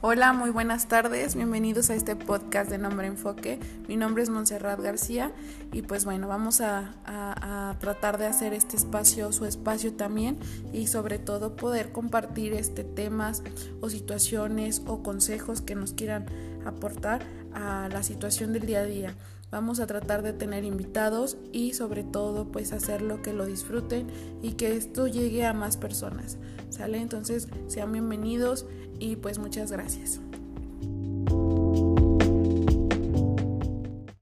Hola, muy buenas tardes, bienvenidos a este podcast de Nombre Enfoque. Mi nombre es Montserrat García y pues bueno, vamos a, tratar de hacer este espacio su espacio también y sobre todo poder compartir este temas o situaciones o consejos que nos quieran aportar a la situación del día a día. Vamos a tratar de tener invitados y sobre todo pues hacerlo que lo disfruten y que esto llegue a más personas. ¿Sale? Entonces sean bienvenidos y pues muchas gracias.